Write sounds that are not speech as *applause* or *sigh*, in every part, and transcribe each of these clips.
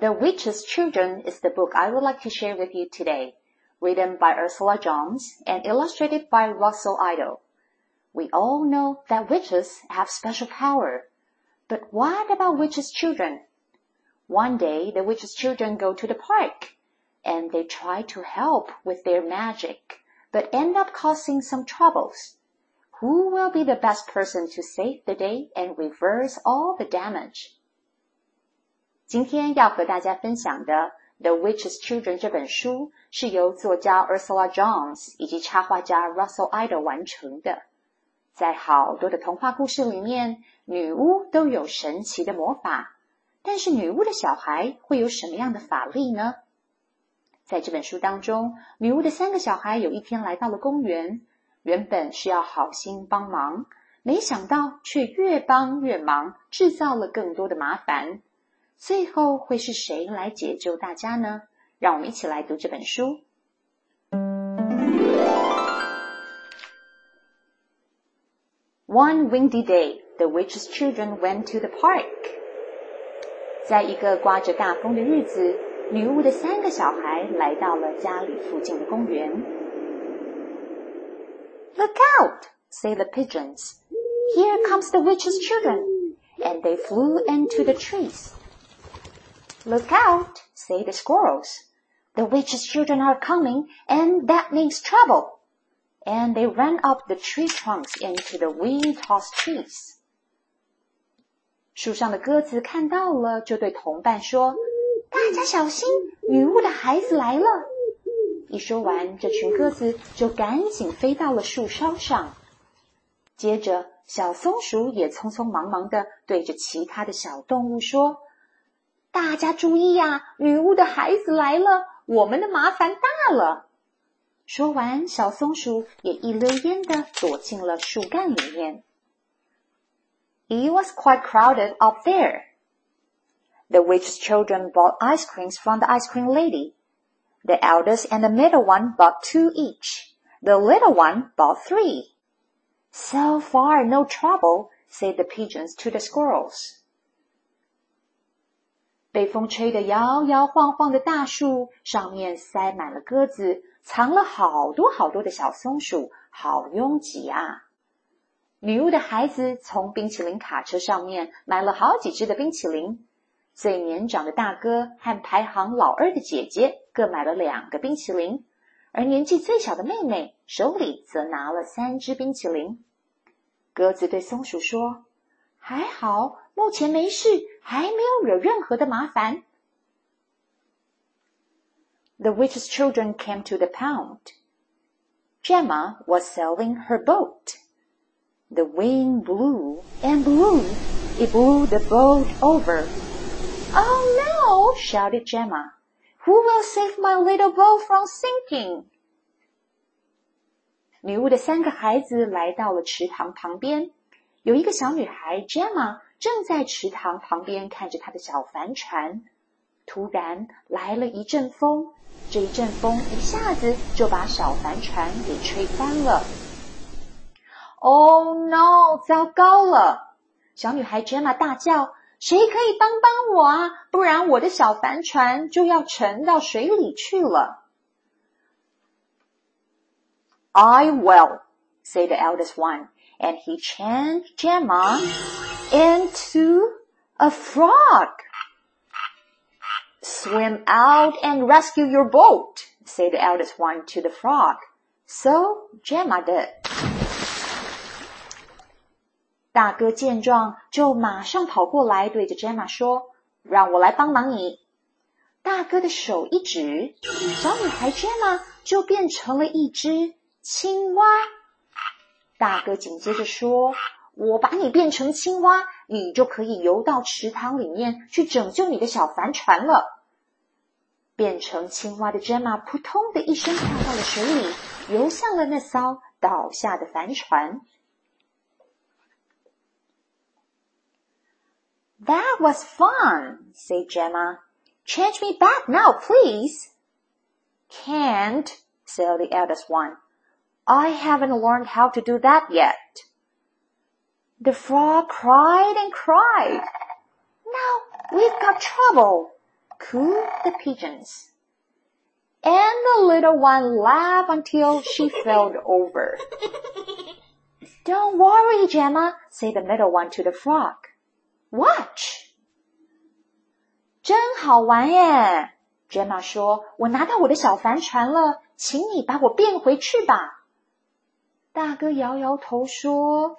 The Witch's Children is the book I would like to share with you today, written by Ursula Jones and illustrated by Russell Ayto. We all know that witches have special power, but what about witches' children? One day, the witches' children go to the park, and they try to help with their magic, but end up causing some troubles. Who will be the best person to save the day and reverse all the damage? 今天要和大家分享的《The Witch's Children》这本书是由作家 Ursula Jones 以及插画家 Russell Idle 完成的。在好多的童话故事里面，女巫都有神奇的魔法，但是女巫的小孩会有什么样的法力呢？在这本书当中，女巫的三个小孩有一天来到了公园，原本是要好心帮忙，没想到却越帮越忙，制造了更多的麻烦。最后会是谁来解救大家呢？让我们一起来读这本书。One windy day, the witch's children went to the park. 在一个刮着大风的日子，女巫的三个小孩来到了家里附近的公园。Look out! say the pigeons. Here comes the witch's children, and they flew into the trees. Look out, say the squirrels. The witch's children are coming, and that means trouble. And they ran up the tree trunks into the wind-tossed trees. 树上的鸽子看到了，就对同伴说：“大家小心，女巫的孩子来了！”一说完，这群鸽子就赶紧飞到了树梢上。接着，小松鼠也匆匆忙忙的对着其他的小动物说。大家注意呀！女巫的孩子来了，我们的麻烦大了。说完，小松鼠也一溜烟的躲进了树干里面。It was quite crowded up there. The witch's children bought ice creams from the ice cream lady. The eldest and the middle one bought two each. The little one bought three. So far, no trouble, said the pigeons to the squirrels. 被风吹得摇摇晃晃的大树上面塞满了鸽子，藏了好多好多的小松鼠，好拥挤啊！女巫的孩子从冰淇淋卡车上面买了好几只的冰淇淋，最年长的大哥和排行老二的姐姐各买了两个冰淇淋，而年纪最小的妹妹手里则拿了三只冰淇淋。鸽子对松鼠说：“还好。”目前没事，还没有惹任何的麻烦。The witch's children came to the pound. Gemma was sailing her boat. The wind blew and blew. It blew the boat over. Oh no! shouted Gemma. Who will save my little boat from sinking? 女巫的三个孩子来到了池塘旁边，有一个小女孩 Gemma 正在池塘旁边看着他的小帆船，突然来了一阵风，这一阵风一下子就把小帆船给吹翻了。Oh no！糟糕了！小女孩 Gemma 大叫：“谁可以帮帮我啊？不然我的小帆船就要沉到水里去了。” I will, said the eldest one, and he changed Gemma into a frog. Swim out and rescue your boat, said the eldest one to the frog. So Gemma did. 大哥见状，就马上跑过来，对着 Gemma 说：“让我来帮忙你。”大哥的手一指，小女孩 Gemma 就变成了一只青蛙。大哥紧接着说。 我把你变成青蛙，你就可以游到池塘里面去拯救你的小帆船了。 变成青蛙的 Gemma 扑通的一声跳到了水里，游向了那艘倒下的帆船。That was fun, said Gemma. Change me back now, please. Can't, said the eldest one. I haven't learned how to do that yet. The frog cried and cried. Now we've got trouble, cooed the pigeons. And the little one laughed until she fell over. Don't worry, Gemma, said the middle one to the frog. Watch，真好玩耶！Gemma 说：“我拿到我的小帆船了，请你把我变回去吧。”大哥摇摇头说：“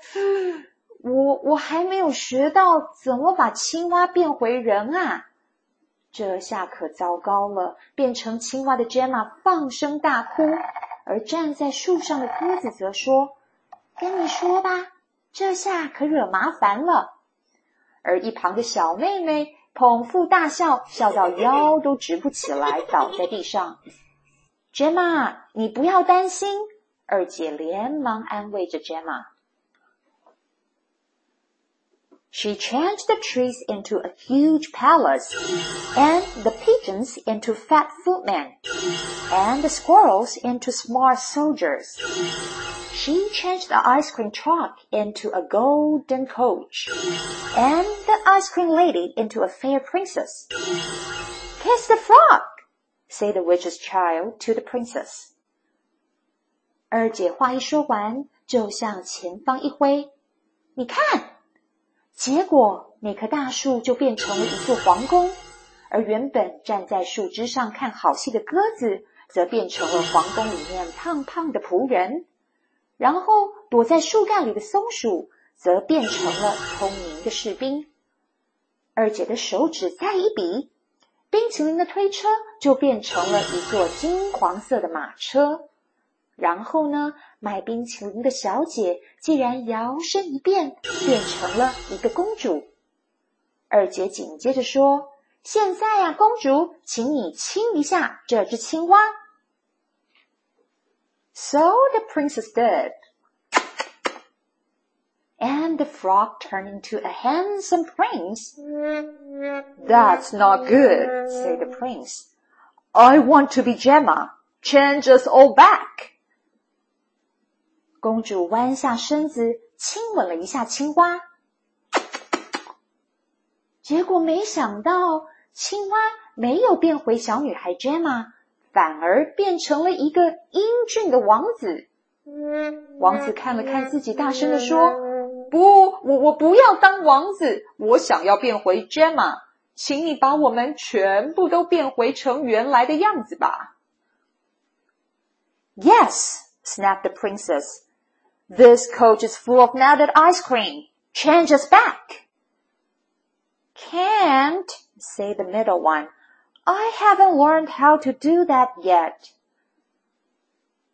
*laughs* 我我还没有学到怎么把青蛙变回人啊！”这下可糟糕了，变成青蛙的 Gemma 放声大哭，而站在树上的鸽子则说：“跟你说吧，这下可惹麻烦了。”而一旁的小妹妹捧腹大笑，笑到腰都直不起来，倒在地上。Gemma，你不要担心，二姐连忙安慰着 Gemma。She changed the trees into a huge palace, and the pigeons into fat footmen, and the squirrels into smart soldiers. She changed the ice cream truck into a golden coach, and the ice cream lady into a fair princess. Kiss the frog, said the witch's child to the princess. 二姐话一说完，就向前方一挥，你看， 结果那棵大树就变成了一座皇宫，而原本站在树枝上看好戏的鸽子，则变成了皇宫里面胖胖的仆人。然后躲在树干里的松鼠则变成了聪明的士兵。二姐的手指再一比，冰淇淋的推车就变成了一座金黄色的马车。然后呢，卖冰淇淋的小姐竟然摇身一变，变成了一个公主。二姐紧接着说：“现在呀，公主，请你亲一下这只青蛙。” So the princess did. And the frog turned into a handsome prince. That's not good, said the prince. I want to be Gemma. Change us all back. 公主弯下身子，亲吻了一下青蛙。结果没想到，青蛙没有变回小女孩 Gemma，反而变成了一个英俊的王子。王子看了看自己，大声的说：“不，我我不要当王子，我想要变回 Gemma，请你把我们全部都变回成原来的样子吧。” Yes, snapped the princess. This coach is full of melted ice cream. Change us back. Can't, said the middle one. I haven't learned how to do that yet.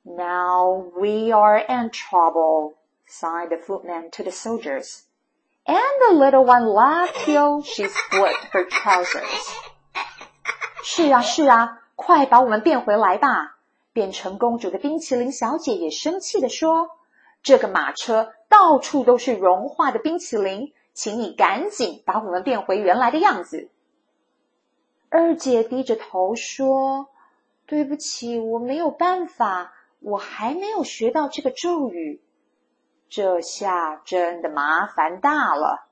Now we are in trouble, sighed the footman to the soldiers. And the little one laughed till she split her trousers. 是啊，是啊，快把我们变回来吧！变成公主的冰淇淋小姐也生气地说：“ 这个马车到处都是融化的冰淇淋，请你赶紧把我们变回原来的样子。”二姐低着头说：“对不起，我没有办法，我还没有学到这个咒语。”这下真的麻烦大了。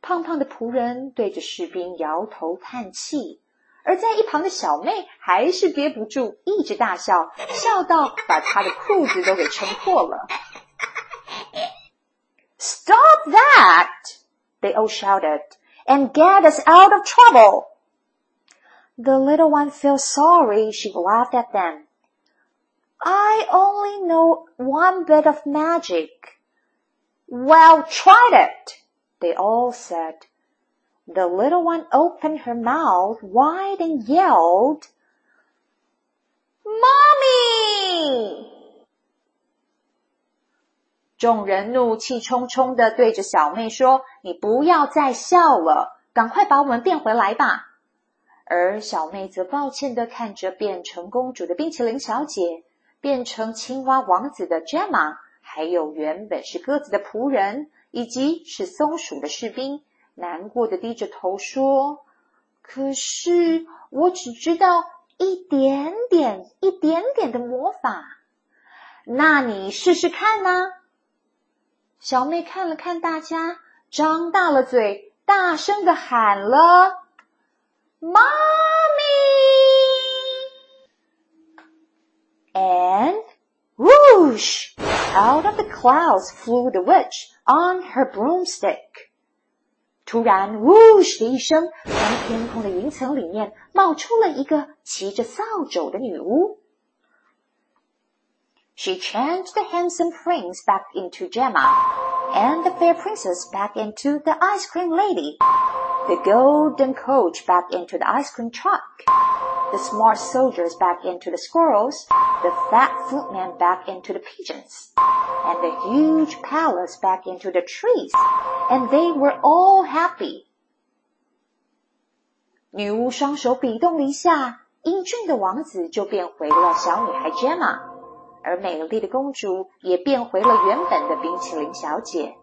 胖胖的仆人对着士兵摇头叹气，而在一旁的小妹还是憋不住，一直大笑，笑到把她的裤子都给撑破了。They all shouted, and get us out of trouble. The little one felt sorry. She laughed at them. I only know one bit of magic. Well, try it, they all said. The little one opened her mouth wide and yelled, Mommy! 众人怒气冲冲的对着小妹说：“你不要再笑了，赶快把我们变回来吧！”而小妹则抱歉的看着变成公主的冰淇淋小姐，变成青蛙王子的 Gemma，还有原本是鸽子的仆人，以及是松鼠的士兵，难过的低着头说：“可是我只知道一点点、一点点的魔法。那你试试看呢？”小妹看了看大家，张大了嘴，大声的喊了：“Mommy！” And whoosh! Out of the clouds flew the witch on her broomstick. 突然，whoosh 的一声，从天空的云层里面冒出了一个骑着扫帚的女巫。She changed the handsome prince back into Gemma, and the fair princess back into the ice cream lady, the golden coach back into the ice cream truck, the smart soldiers back into the squirrels, the fat footman back into the pigeons, and the huge palace back into the trees, and they were all happy. 女巫双手比动了一下，英俊的王子就变回了小女孩 Gemma。 而美丽的公主也变回了原本的冰淇淋小姐。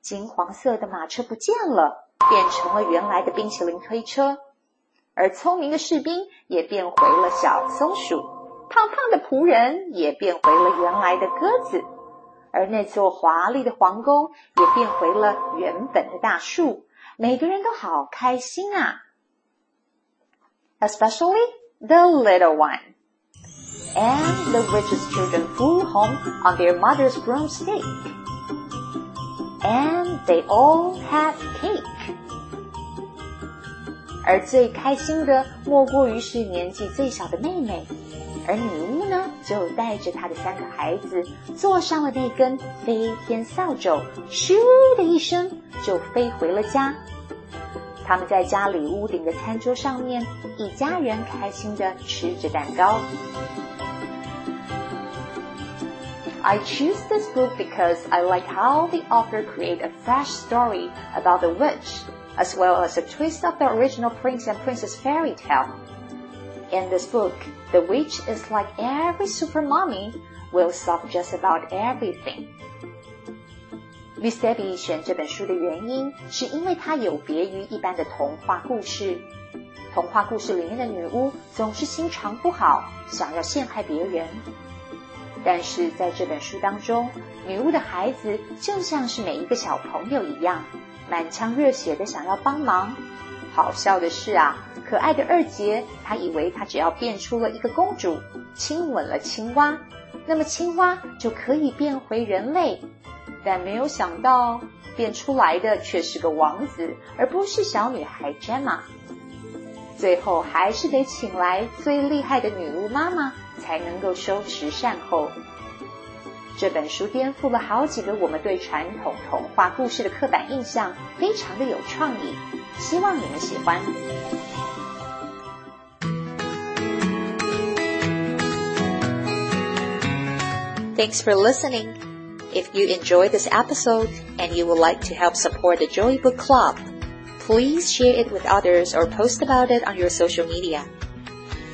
金黄色的马车不见了，变成了原来的冰淇淋推车。而聪明的士兵也变回了小松鼠，胖胖的仆人也变回了原来的鸽子，而那座华丽的皇宫也变回了原本的大树。每个人都好开心啊！Especially the little one. And the witch's children flew home on their mother's broomstick. And they all had cake. 而最开心的莫过于是年纪最小的妹妹，而女巫呢，就带着她的三个孩子坐上了那根飞天扫帚，咻的一声就飞回了家。他们在家里屋顶的餐桌上面，一家人开心的吃着蛋糕。I choose this book because I like how the author create a fresh story about the witch, as well as a twist of the original Prince and Princess fairy tale. In this book, the witch is like every super mommy, will solve just about everything. Miss Debbie 选这本书的原因，是因为它有别于一般的童话故事。童话故事里面的女巫总是心肠不好，想要陷害别人。 但是在这本书当中，女巫的孩子就像是每一个小朋友一样，满腔热血的想要帮忙。好笑的是啊，可爱的二姐她以为她只要变出了一个公主，亲吻了青蛙，那么青蛙就可以变回人类。但没有想到，变出来的却是个王子，而不是小女孩 Gemma。最后还是得请来最厉害的女巫妈妈。才能够收持善后。这本书颠覆了好几个我们对传统童话故事的刻板印象，非常的有创意，希望你们喜欢。Thanks for listening. If you enjoyed this episode and you would like to help support the Joy Book Club, please share it with others or post about it on your social media.